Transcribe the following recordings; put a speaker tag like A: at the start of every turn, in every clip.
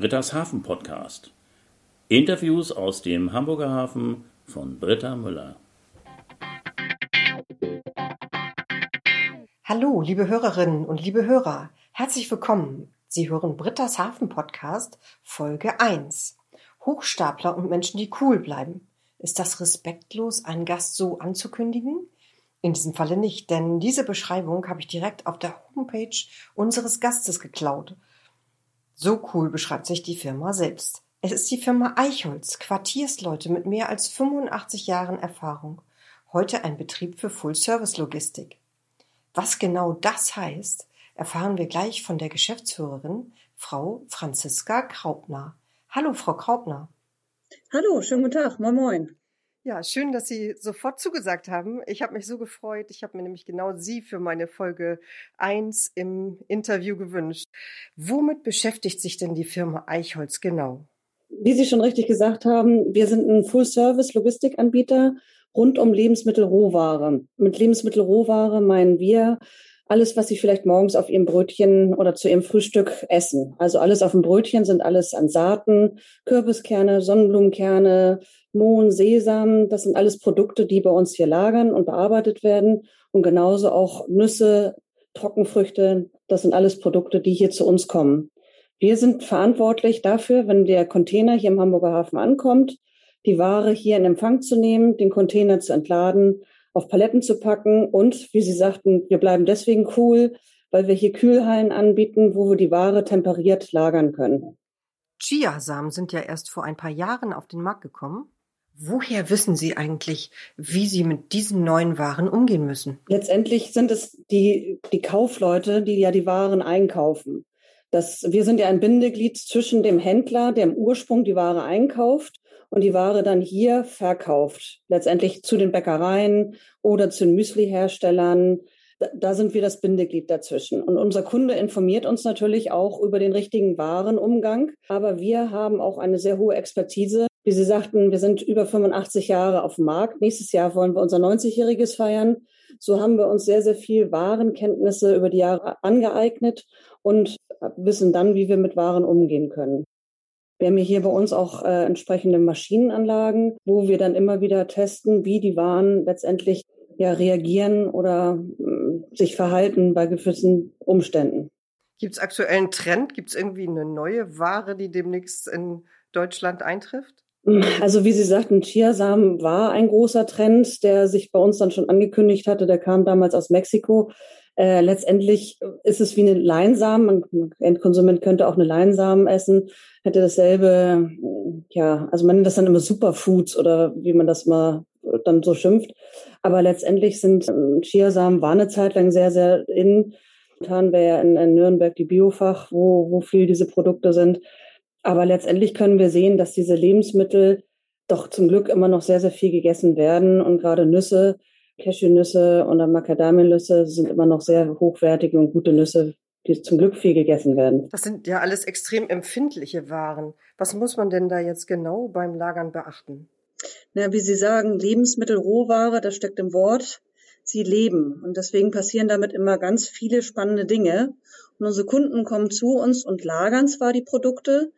A: Britta's Hafen Podcast. Interviews aus dem Hamburger Hafen von Britta Müller.
B: Hallo, liebe Hörerinnen und liebe Hörer. Herzlich willkommen. Sie hören Britta's Hafen Podcast Folge 1. Hochstapler und Menschen, die cool bleiben. Ist das respektlos, einen Gast so anzukündigen? In diesem Falle nicht, denn diese Beschreibung habe ich direkt auf der Homepage unseres Gastes geklaut. So cool beschreibt sich die Firma selbst. Es ist die Firma Eichholz, Quartiersleute mit mehr als 85 Jahren Erfahrung. Heute ein Betrieb für Full-Service-Logistik. Was genau das heißt, erfahren wir gleich von der Geschäftsführerin, Frau Franziska Kraupner. Hallo, Frau Kraupner.
C: Hallo, schönen guten Tag. Moin, moin.
B: Ja, schön, dass Sie sofort zugesagt haben. Ich habe mich so gefreut. Ich habe mir nämlich genau Sie für meine Folge 1 im Interview gewünscht. Womit beschäftigt sich denn die Firma Eichholz genau?
C: Wie Sie schon richtig gesagt haben, wir sind ein Full-Service-Logistikanbieter rund um Lebensmittelrohware. Mit Lebensmittelrohware meinen wir alles, was Sie vielleicht morgens auf Ihrem Brötchen oder zu Ihrem Frühstück essen. Also alles auf dem Brötchen sind alles an Saaten, Kürbiskerne, Sonnenblumenkerne, Mohn, Sesam. Das sind alles Produkte, die bei uns hier lagern und bearbeitet werden. Und genauso auch Nüsse, Trockenfrüchte. Das sind alles Produkte, die hier zu uns kommen. Wir sind verantwortlich dafür, wenn der Container hier im Hamburger Hafen ankommt, die Ware hier in Empfang zu nehmen, den Container zu entladen auf Paletten zu packen und, wie Sie sagten, wir bleiben deswegen cool, weil wir hier Kühlhallen anbieten, wo wir die Ware temperiert lagern können.
B: Chiasamen sind ja erst vor ein paar Jahren auf den Markt gekommen. Woher wissen Sie eigentlich, wie Sie mit diesen neuen Waren umgehen müssen?
C: Letztendlich sind es die, die Kaufleute, die ja die Waren einkaufen. Das, wir sind ja ein Bindeglied zwischen dem Händler, der im Ursprung die Ware einkauft, und die Ware dann hier verkauft. Letztendlich zu den Bäckereien oder zu den Müsli-Herstellern. Da sind wir das Bindeglied dazwischen. Und unser Kunde informiert uns natürlich auch über den richtigen Warenumgang. Aber wir haben auch eine sehr hohe Expertise. Wie Sie sagten, wir sind über 85 Jahre auf dem Markt. Nächstes Jahr wollen wir unser 90-jähriges feiern. So haben wir uns sehr, sehr viel Warenkenntnisse über die Jahre angeeignet und wissen dann, wie wir mit Waren umgehen können. Wir haben hier bei uns auch äh, entsprechende Maschinenanlagen, wo wir dann immer wieder testen, wie die Waren letztendlich ja reagieren oder äh, sich verhalten bei gewissen Umständen.
B: Gibt es aktuell einen Trend? Gibt es irgendwie eine neue Ware, die demnächst in Deutschland eintrifft?
C: Also wie Sie sagten, Chiasamen war ein großer Trend, der sich bei uns dann schon angekündigt hatte. Der kam damals aus Mexiko. Äh, letztendlich ist es wie eine Leinsamen. Ein Endkonsument könnte auch eine Leinsamen essen, hätte dasselbe, ja, also man nennt das dann immer Superfoods oder wie man das mal dann so schimpft. Aber letztendlich sind ähm, Chiasamen war eine Zeit lang sehr, sehr in. Momentan wäre ja in, in Nürnberg die Biofach, wo, wo viel diese Produkte sind. Aber letztendlich können wir sehen, dass diese Lebensmittel doch zum Glück immer noch sehr, sehr viel gegessen werden und gerade Nüsse Cashewnüsse und Macadamianüsse sind immer noch sehr hochwertige und gute Nüsse, die zum Glück viel gegessen werden.
B: Das sind ja alles extrem empfindliche Waren. Was muss man denn da jetzt genau beim Lagern beachten?
C: Na, wie Sie sagen, Lebensmittelrohware, das steckt im Wort. Sie leben. Und deswegen passieren damit immer ganz viele spannende Dinge. Und unsere Kunden kommen zu uns und lagern zwar die Produkte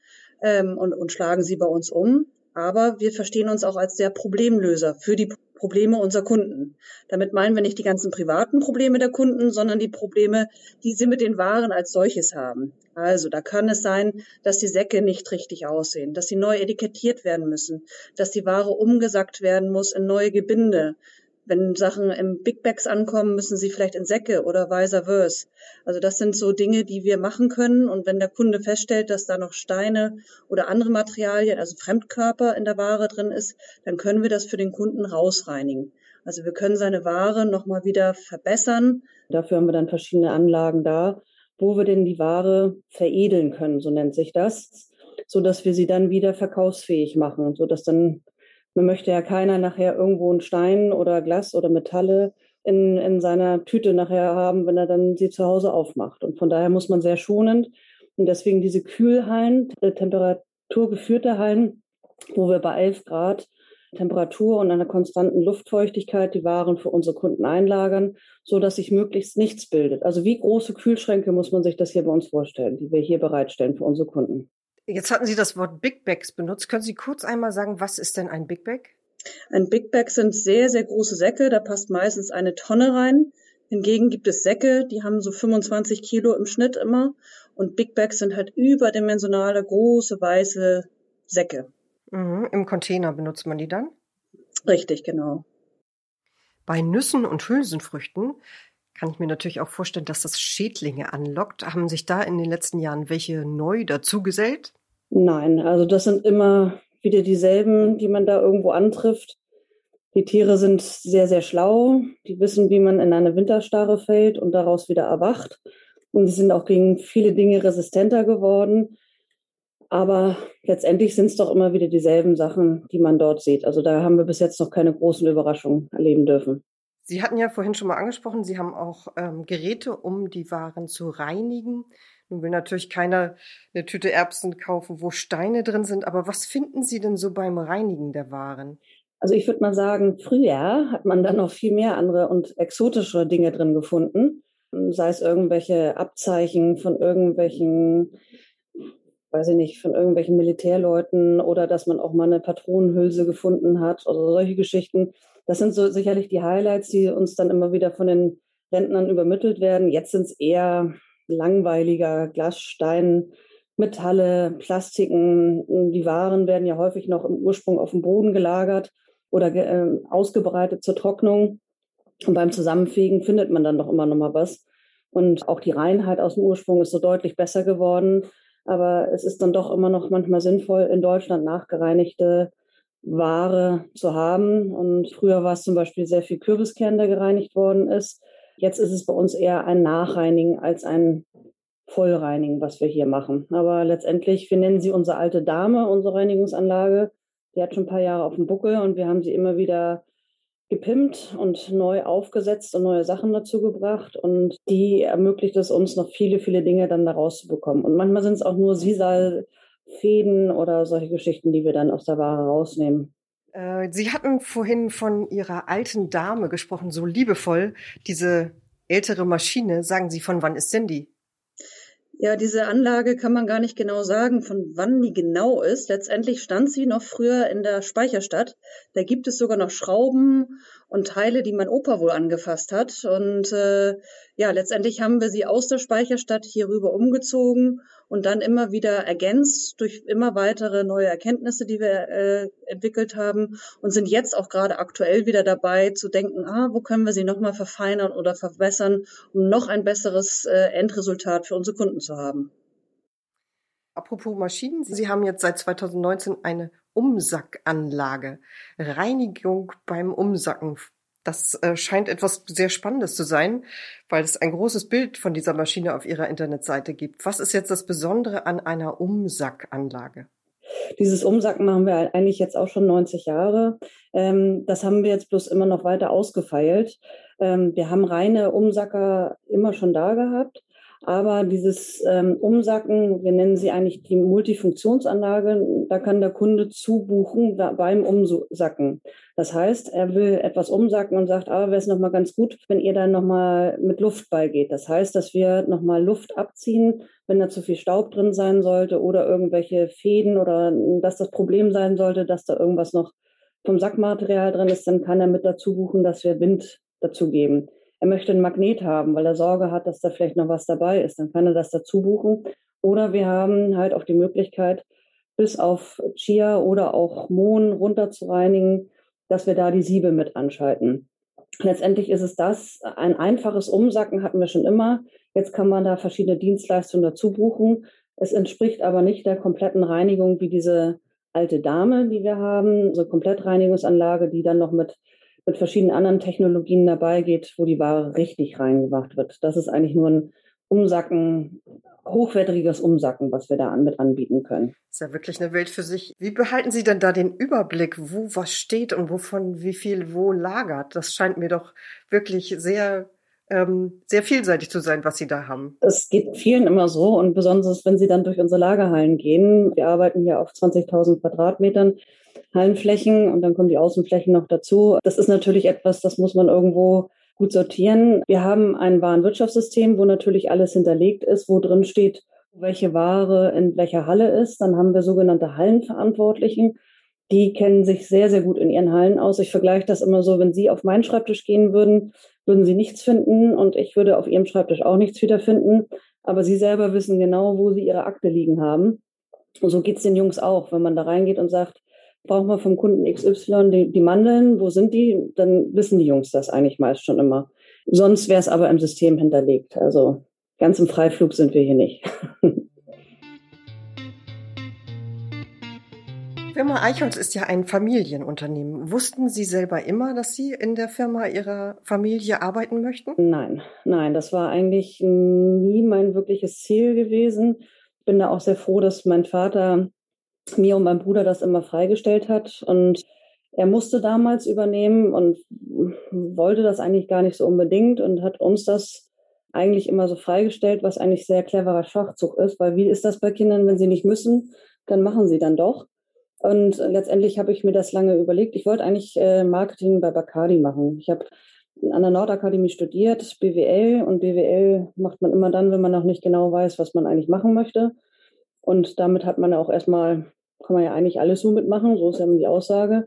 C: ähm, und, und schlagen sie bei uns um, aber wir verstehen uns auch als der Problemlöser für die Probleme unserer Kunden. Damit meinen wir nicht die ganzen privaten Probleme der Kunden, sondern die Probleme, die sie mit den Waren als solches haben. Also da kann es sein, dass die Säcke nicht richtig aussehen, dass sie neu etikettiert werden müssen, dass die Ware umgesackt werden muss in neue Gebinde, wenn Sachen im Big Bags ankommen, müssen sie vielleicht in Säcke oder vice versa. Also das sind so Dinge, die wir machen können. Und wenn der Kunde feststellt, dass da noch Steine oder andere Materialien, also Fremdkörper in der Ware drin ist, dann können wir das für den Kunden rausreinigen. Also wir können seine Ware nochmal wieder verbessern. Dafür haben wir dann verschiedene Anlagen da, wo wir denn die Ware veredeln können, so nennt sich das, so dass wir sie dann wieder verkaufsfähig machen, so dass dann man möchte ja keiner nachher irgendwo einen Stein oder Glas oder Metalle in, in seiner Tüte nachher haben, wenn er dann sie zu Hause aufmacht. Und von daher muss man sehr schonend und deswegen diese Kühlhallen, äh, temperaturgeführte Hallen, wo wir bei 11 Grad Temperatur und einer konstanten Luftfeuchtigkeit die Waren für unsere Kunden einlagern, so dass sich möglichst nichts bildet. Also wie große Kühlschränke muss man sich das hier bei uns vorstellen, die wir hier bereitstellen für unsere Kunden.
B: Jetzt hatten Sie das Wort Big Bags benutzt. Können Sie kurz einmal sagen, was ist denn ein Big Bag?
C: Ein Big Bag sind sehr, sehr große Säcke. Da passt meistens eine Tonne rein. Hingegen gibt es Säcke, die haben so 25 Kilo im Schnitt immer. Und Big Bags sind halt überdimensionale, große, weiße Säcke.
B: Mhm. Im Container benutzt man die dann?
C: Richtig, genau.
B: Bei Nüssen und Hülsenfrüchten kann ich mir natürlich auch vorstellen, dass das Schädlinge anlockt. Haben sich da in den letzten Jahren welche neu dazugesellt?
C: Nein, also das sind immer wieder dieselben, die man da irgendwo antrifft. Die Tiere sind sehr, sehr schlau. Die wissen, wie man in eine Winterstarre fällt und daraus wieder erwacht. Und sie sind auch gegen viele Dinge resistenter geworden. Aber letztendlich sind es doch immer wieder dieselben Sachen, die man dort sieht. Also da haben wir bis jetzt noch keine großen Überraschungen erleben dürfen.
B: Sie hatten ja vorhin schon mal angesprochen, Sie haben auch ähm, Geräte, um die Waren zu reinigen. Nun will natürlich keiner eine Tüte Erbsen kaufen, wo Steine drin sind. Aber was finden Sie denn so beim Reinigen der Waren?
C: Also ich würde mal sagen, früher hat man da noch viel mehr andere und exotische Dinge drin gefunden. Sei es irgendwelche Abzeichen von irgendwelchen weiß ich nicht, von irgendwelchen Militärleuten oder dass man auch mal eine Patronenhülse gefunden hat oder solche Geschichten. Das sind so sicherlich die Highlights, die uns dann immer wieder von den Rentnern übermittelt werden. Jetzt sind es eher langweiliger Glasstein, Metalle, Plastiken. Die Waren werden ja häufig noch im Ursprung auf dem Boden gelagert oder äh, ausgebreitet zur Trocknung. Und beim Zusammenfegen findet man dann doch immer noch mal was. Und auch die Reinheit aus dem Ursprung ist so deutlich besser geworden. Aber es ist dann doch immer noch manchmal sinnvoll, in Deutschland nachgereinigte Ware zu haben. Und früher war es zum Beispiel sehr viel Kürbiskern, der gereinigt worden ist. Jetzt ist es bei uns eher ein Nachreinigen als ein Vollreinigen, was wir hier machen. Aber letztendlich, wir nennen sie unsere alte Dame, unsere Reinigungsanlage. Die hat schon ein paar Jahre auf dem Buckel und wir haben sie immer wieder gepimpt und neu aufgesetzt und neue Sachen dazu gebracht. Und die ermöglicht es uns noch viele, viele Dinge dann daraus zu bekommen. Und manchmal sind es auch nur Sisal-Fäden oder solche Geschichten, die wir dann aus der Ware rausnehmen.
B: Äh, Sie hatten vorhin von Ihrer alten Dame gesprochen, so liebevoll. Diese ältere Maschine, sagen Sie, von wann ist denn die?
C: Ja, diese Anlage kann man gar nicht genau sagen, von wann die genau ist. Letztendlich stand sie noch früher in der Speicherstadt. Da gibt es sogar noch Schrauben und Teile, die mein Opa wohl angefasst hat. Und äh, ja, letztendlich haben wir sie aus der Speicherstadt hier rüber umgezogen und dann immer wieder ergänzt durch immer weitere neue Erkenntnisse, die wir äh, entwickelt haben und sind jetzt auch gerade aktuell wieder dabei zu denken, ah, wo können wir sie nochmal verfeinern oder verbessern, um noch ein besseres äh, Endresultat für unsere Kunden zu haben.
B: Apropos Maschinen, Sie haben jetzt seit 2019 eine Umsackanlage. Reinigung beim Umsacken das äh, scheint etwas sehr Spannendes zu sein, weil es ein großes Bild von dieser Maschine auf Ihrer Internetseite gibt. Was ist jetzt das Besondere an einer Umsackanlage?
C: Dieses Umsacken machen wir eigentlich jetzt auch schon 90 Jahre. Ähm, das haben wir jetzt bloß immer noch weiter ausgefeilt. Ähm, wir haben reine Umsacker immer schon da gehabt. Aber dieses ähm, Umsacken, wir nennen sie eigentlich die Multifunktionsanlage, da kann der Kunde zubuchen beim Umsacken. Das heißt, er will etwas umsacken und sagt, ah, wäre es nochmal ganz gut, wenn ihr dann nochmal mit Luft beigeht. Das heißt, dass wir nochmal Luft abziehen, wenn da zu viel Staub drin sein sollte oder irgendwelche Fäden oder dass das Problem sein sollte, dass da irgendwas noch vom Sackmaterial drin ist, dann kann er mit dazu buchen, dass wir Wind dazu geben er möchte einen Magnet haben, weil er Sorge hat, dass da vielleicht noch was dabei ist, dann kann er das dazu buchen. Oder wir haben halt auch die Möglichkeit, bis auf Chia oder auch Mohn runter zu reinigen, dass wir da die Siebe mit anschalten. Letztendlich ist es das, ein einfaches Umsacken hatten wir schon immer. Jetzt kann man da verschiedene Dienstleistungen dazu buchen. Es entspricht aber nicht der kompletten Reinigung wie diese alte Dame, die wir haben, so also Komplettreinigungsanlage, die dann noch mit mit verschiedenen anderen Technologien dabei geht, wo die Ware richtig reingemacht wird. Das ist eigentlich nur ein Umsacken, hochwertiges Umsacken, was wir da mit anbieten können.
B: Das ist ja wirklich eine Welt für sich. Wie behalten Sie denn da den Überblick, wo was steht und wovon wie viel wo lagert? Das scheint mir doch wirklich sehr ähm, sehr vielseitig zu sein, was Sie da haben.
C: Es geht vielen immer so und besonders, wenn Sie dann durch unsere Lagerhallen gehen. Wir arbeiten hier auf 20.000 Quadratmetern. Hallenflächen und dann kommen die Außenflächen noch dazu. Das ist natürlich etwas, das muss man irgendwo gut sortieren. Wir haben ein Warenwirtschaftssystem, wo natürlich alles hinterlegt ist, wo drin steht, welche Ware in welcher Halle ist. Dann haben wir sogenannte Hallenverantwortlichen. Die kennen sich sehr, sehr gut in ihren Hallen aus. Ich vergleiche das immer so, wenn Sie auf meinen Schreibtisch gehen würden, würden Sie nichts finden und ich würde auf Ihrem Schreibtisch auch nichts wiederfinden. Aber Sie selber wissen genau, wo Sie Ihre Akte liegen haben. Und so geht's den Jungs auch. Wenn man da reingeht und sagt, brauchen wir vom Kunden XY die, die Mandeln, wo sind die? Dann wissen die Jungs das eigentlich meist schon immer. Sonst wäre es aber im System hinterlegt. Also ganz im Freiflug sind wir hier nicht.
B: Firma Eichholz ist ja ein Familienunternehmen. Wussten Sie selber immer, dass Sie in der Firma Ihrer Familie arbeiten möchten?
C: Nein, nein, das war eigentlich nie mein wirkliches Ziel gewesen. Ich bin da auch sehr froh, dass mein Vater mir und meinem Bruder das immer freigestellt hat. Und er musste damals übernehmen und wollte das eigentlich gar nicht so unbedingt und hat uns das eigentlich immer so freigestellt, was eigentlich sehr cleverer Schachzug ist, weil wie ist das bei Kindern, wenn sie nicht müssen, dann machen sie dann doch. Und letztendlich habe ich mir das lange überlegt. Ich wollte eigentlich äh, Marketing bei Bacardi machen. Ich habe an der Nordakademie studiert, BWL. Und BWL macht man immer dann, wenn man noch nicht genau weiß, was man eigentlich machen möchte. Und damit hat man auch erstmal, kann man ja eigentlich alles so mitmachen, so ist ja die Aussage.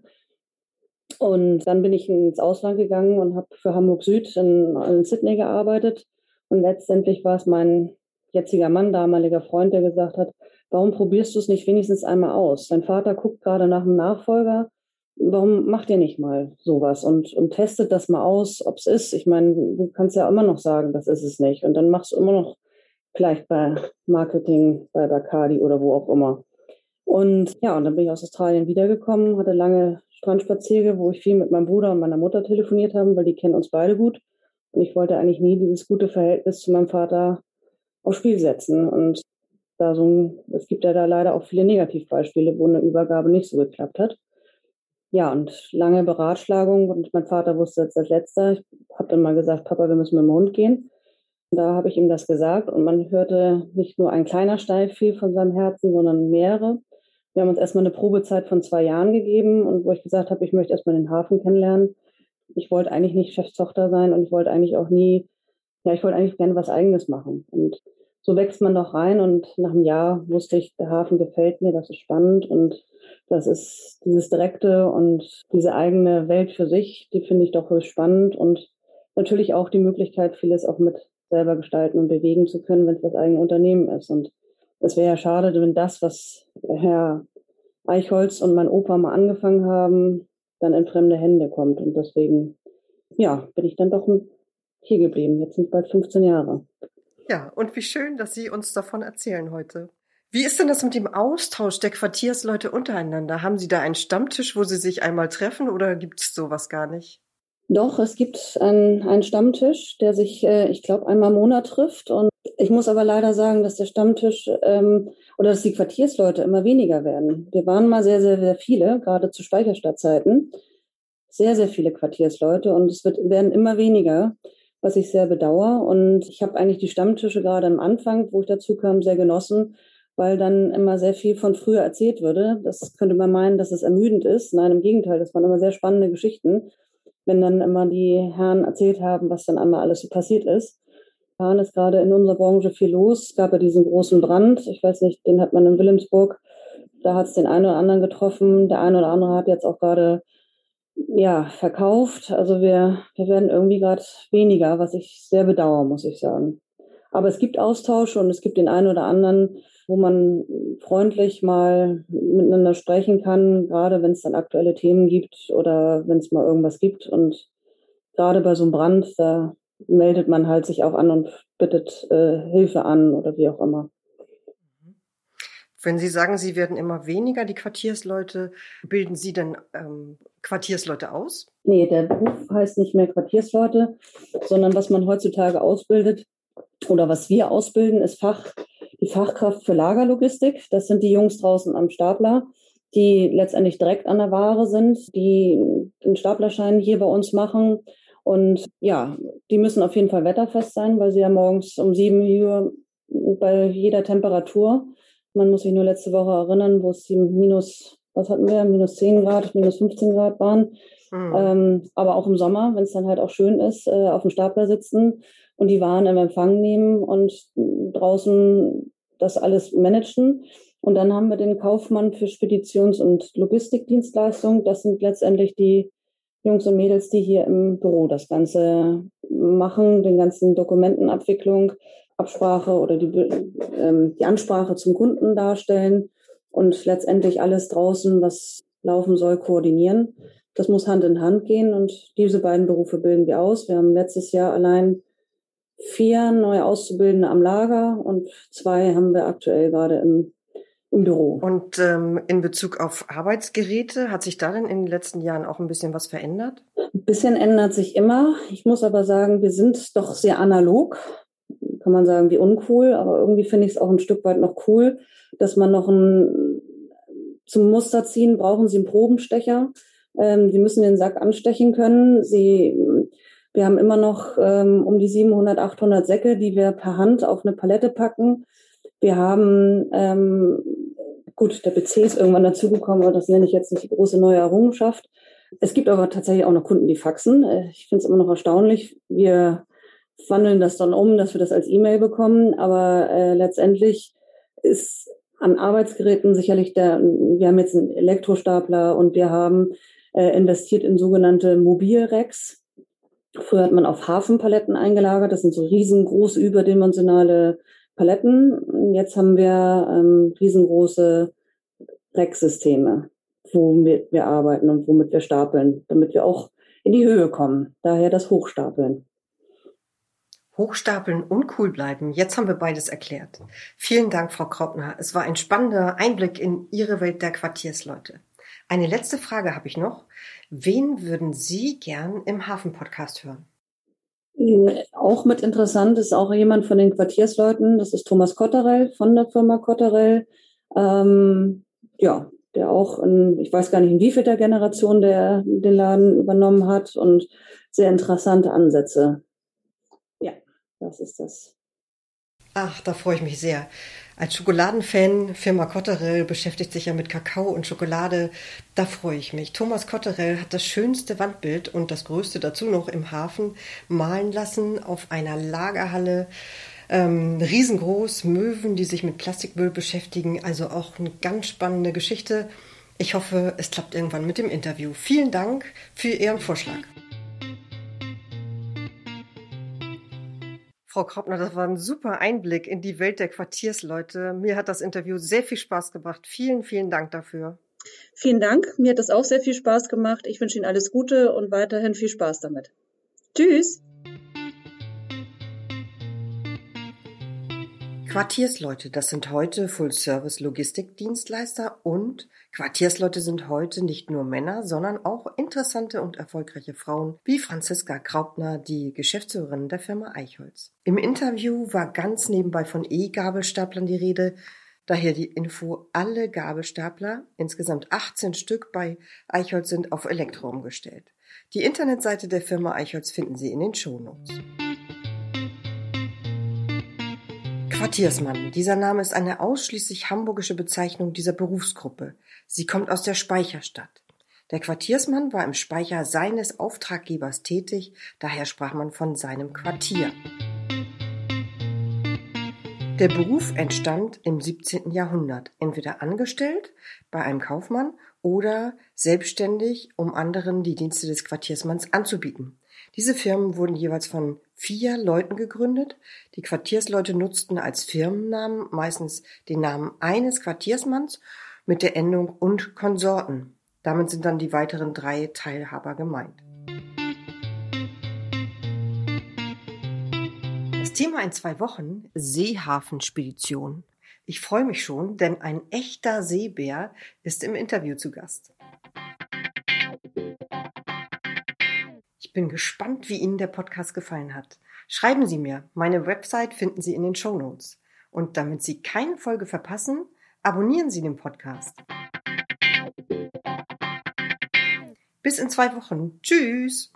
C: Und dann bin ich ins Ausland gegangen und habe für Hamburg Süd in, in Sydney gearbeitet. Und letztendlich war es mein jetziger Mann, damaliger Freund, der gesagt hat, Warum probierst du es nicht wenigstens einmal aus? Dein Vater guckt gerade nach einem Nachfolger. Warum macht ihr nicht mal sowas und, und testet das mal aus, ob es ist? Ich meine, du kannst ja immer noch sagen, das ist es nicht. Und dann machst du immer noch vielleicht bei Marketing, bei Bacardi oder wo auch immer. Und ja, und dann bin ich aus Australien wiedergekommen, hatte lange Strandspazierge, wo ich viel mit meinem Bruder und meiner Mutter telefoniert habe, weil die kennen uns beide gut. Und ich wollte eigentlich nie dieses gute Verhältnis zu meinem Vater aufs Spiel setzen. Und da so ein, es gibt ja da leider auch viele Negativbeispiele, wo eine Übergabe nicht so geklappt hat. Ja, und lange Beratschlagung und mein Vater wusste jetzt als letzter. Ich habe dann mal gesagt, Papa, wir müssen mit dem Hund gehen. Und da habe ich ihm das gesagt und man hörte nicht nur ein kleiner Stein viel von seinem Herzen, sondern mehrere. Wir haben uns erstmal eine Probezeit von zwei Jahren gegeben und wo ich gesagt habe, ich möchte erstmal den Hafen kennenlernen. Ich wollte eigentlich nicht Chefstochter sein und ich wollte eigentlich auch nie, ja, ich wollte eigentlich gerne was Eigenes machen. Und so wächst man doch rein und nach einem Jahr wusste ich, der Hafen gefällt mir, das ist spannend und das ist dieses Direkte und diese eigene Welt für sich, die finde ich doch höchst spannend und natürlich auch die Möglichkeit, vieles auch mit selber gestalten und bewegen zu können, wenn es das eigene Unternehmen ist. Und es wäre ja schade, wenn das, was Herr Eichholz und mein Opa mal angefangen haben, dann in fremde Hände kommt. Und deswegen, ja, bin ich dann doch hier geblieben. Jetzt sind es bald 15 Jahre.
B: Ja, und wie schön, dass Sie uns davon erzählen heute. Wie ist denn das mit dem Austausch der Quartiersleute untereinander? Haben Sie da einen Stammtisch, wo Sie sich einmal treffen oder gibt es sowas gar nicht?
C: Doch, es gibt einen, einen Stammtisch, der sich, äh, ich glaube, einmal im Monat trifft. Und ich muss aber leider sagen, dass der Stammtisch ähm, oder dass die Quartiersleute immer weniger werden. Wir waren mal sehr, sehr, sehr viele, gerade zu Speicherstadtzeiten. Sehr, sehr viele Quartiersleute und es wird, werden immer weniger was ich sehr bedauere. Und ich habe eigentlich die Stammtische gerade am Anfang, wo ich dazu kam, sehr genossen, weil dann immer sehr viel von früher erzählt würde. Das könnte man meinen, dass es ermüdend ist. Nein, im Gegenteil, das waren immer sehr spannende Geschichten, wenn dann immer die Herren erzählt haben, was dann einmal alles so passiert ist. Fahren ist gerade in unserer Branche viel los. Es gab ja diesen großen Brand. Ich weiß nicht, den hat man in Wilhelmsburg. Da hat es den einen oder anderen getroffen. Der eine oder andere hat jetzt auch gerade ja, verkauft. Also wir, wir werden irgendwie gerade weniger, was ich sehr bedauere, muss ich sagen. Aber es gibt Austausch und es gibt den einen oder anderen, wo man freundlich mal miteinander sprechen kann, gerade wenn es dann aktuelle Themen gibt oder wenn es mal irgendwas gibt. Und gerade bei so einem Brand, da meldet man halt sich auch an und bittet äh, Hilfe an oder wie auch immer.
B: Wenn Sie sagen, Sie werden immer weniger, die Quartiersleute, bilden Sie denn ähm, Quartiersleute aus?
C: Nee, der Beruf heißt nicht mehr Quartiersleute, sondern was man heutzutage ausbildet oder was wir ausbilden, ist Fach, die Fachkraft für Lagerlogistik. Das sind die Jungs draußen am Stapler, die letztendlich direkt an der Ware sind, die den Staplerschein hier bei uns machen. Und ja, die müssen auf jeden Fall wetterfest sein, weil sie ja morgens um sieben Uhr bei jeder Temperatur man muss sich nur letzte Woche erinnern, wo es die minus, was hatten wir, minus 10 Grad, minus 15 Grad waren. Mhm. Ähm, aber auch im Sommer, wenn es dann halt auch schön ist, äh, auf dem Stapler sitzen und die Waren im Empfang nehmen und draußen das alles managen. Und dann haben wir den Kaufmann für Speditions- und Logistikdienstleistungen. Das sind letztendlich die Jungs und Mädels, die hier im Büro das Ganze machen, den ganzen Dokumentenabwicklung, Absprache oder die, ähm, die Ansprache zum Kunden darstellen und letztendlich alles draußen, was laufen soll, koordinieren. Das muss Hand in Hand gehen und diese beiden Berufe bilden wir aus. Wir haben letztes Jahr allein vier neue Auszubildende am Lager und zwei haben wir aktuell gerade im, im Büro.
B: Und ähm, in Bezug auf Arbeitsgeräte, hat sich da denn in den letzten Jahren auch ein bisschen was verändert?
C: Ein bisschen ändert sich immer. Ich muss aber sagen, wir sind doch sehr analog. Kann man sagen, wie uncool, aber irgendwie finde ich es auch ein Stück weit noch cool, dass man noch ein zum Muster ziehen brauchen Sie einen Probenstecher. Ähm, Sie müssen den Sack anstechen können. Sie wir haben immer noch ähm, um die 700, 800 Säcke, die wir per Hand auf eine Palette packen. Wir haben, ähm, gut, der PC ist irgendwann dazugekommen, aber das nenne ich jetzt nicht die große neue Errungenschaft. Es gibt aber tatsächlich auch noch Kunden, die faxen. Äh, ich finde es immer noch erstaunlich. Wir wandeln das dann um, dass wir das als E-Mail bekommen, aber äh, letztendlich ist an Arbeitsgeräten sicherlich der, wir haben jetzt einen Elektrostapler und wir haben äh, investiert in sogenannte Mobilrex. Früher hat man auf Hafenpaletten eingelagert. Das sind so riesengroße, überdimensionale Paletten. Jetzt haben wir ähm, riesengroße Racksysteme, womit wir arbeiten und womit wir stapeln, damit wir auch in die Höhe kommen. Daher das Hochstapeln.
B: Hochstapeln und cool bleiben. Jetzt haben wir beides erklärt. Vielen Dank, Frau Kraupner. Es war ein spannender Einblick in Ihre Welt der Quartiersleute. Eine letzte Frage habe ich noch. Wen würden Sie gern im Hafen-Podcast hören?
C: Auch mit interessant ist auch jemand von den Quartiersleuten. Das ist Thomas Kotterell von der Firma Kotterell. Ähm, ja, der auch in, ich weiß gar nicht in wievielter Generation der den Laden übernommen hat und sehr interessante Ansätze. Ja, das ist das.
B: Ach, da freue ich mich sehr. Als Schokoladenfan, Firma Cotterell beschäftigt sich ja mit Kakao und Schokolade. Da freue ich mich. Thomas Cotterell hat das schönste Wandbild und das größte dazu noch im Hafen malen lassen auf einer Lagerhalle. Ähm, riesengroß, Möwen, die sich mit Plastikmüll beschäftigen. Also auch eine ganz spannende Geschichte. Ich hoffe, es klappt irgendwann mit dem Interview. Vielen Dank für Ihren Vorschlag. Frau Kraupner, das war ein super Einblick in die Welt der Quartiersleute. Mir hat das Interview sehr viel Spaß gemacht. Vielen, vielen Dank dafür.
C: Vielen Dank. Mir hat das auch sehr viel Spaß gemacht. Ich wünsche Ihnen alles Gute und weiterhin viel Spaß damit. Tschüss.
B: Quartiersleute, das sind heute Full-Service-Logistikdienstleister und Quartiersleute sind heute nicht nur Männer, sondern auch interessante und erfolgreiche Frauen wie Franziska Kraupner, die Geschäftsführerin der Firma Eichholz. Im Interview war ganz nebenbei von E-Gabelstaplern die Rede, daher die Info, alle Gabelstapler, insgesamt 18 Stück bei Eichholz sind auf Elektro umgestellt. Die Internetseite der Firma Eichholz finden Sie in den Shownotes. Quartiersmann. Dieser Name ist eine ausschließlich hamburgische Bezeichnung dieser Berufsgruppe. Sie kommt aus der Speicherstadt. Der Quartiersmann war im Speicher seines Auftraggebers tätig, daher sprach man von seinem Quartier. Der Beruf entstand im 17. Jahrhundert, entweder angestellt bei einem Kaufmann oder selbstständig, um anderen die Dienste des Quartiersmanns anzubieten. Diese Firmen wurden jeweils von vier Leuten gegründet. Die Quartiersleute nutzten als Firmennamen meistens den Namen eines Quartiersmanns mit der Endung und Konsorten. Damit sind dann die weiteren drei Teilhaber gemeint. Das Thema in zwei Wochen Seehafenspedition. Ich freue mich schon, denn ein echter Seebär ist im Interview zu Gast. Ich bin gespannt, wie Ihnen der Podcast gefallen hat. Schreiben Sie mir. Meine Website finden Sie in den Show Notes. Und damit Sie keine Folge verpassen, abonnieren Sie den Podcast. Bis in zwei Wochen. Tschüss.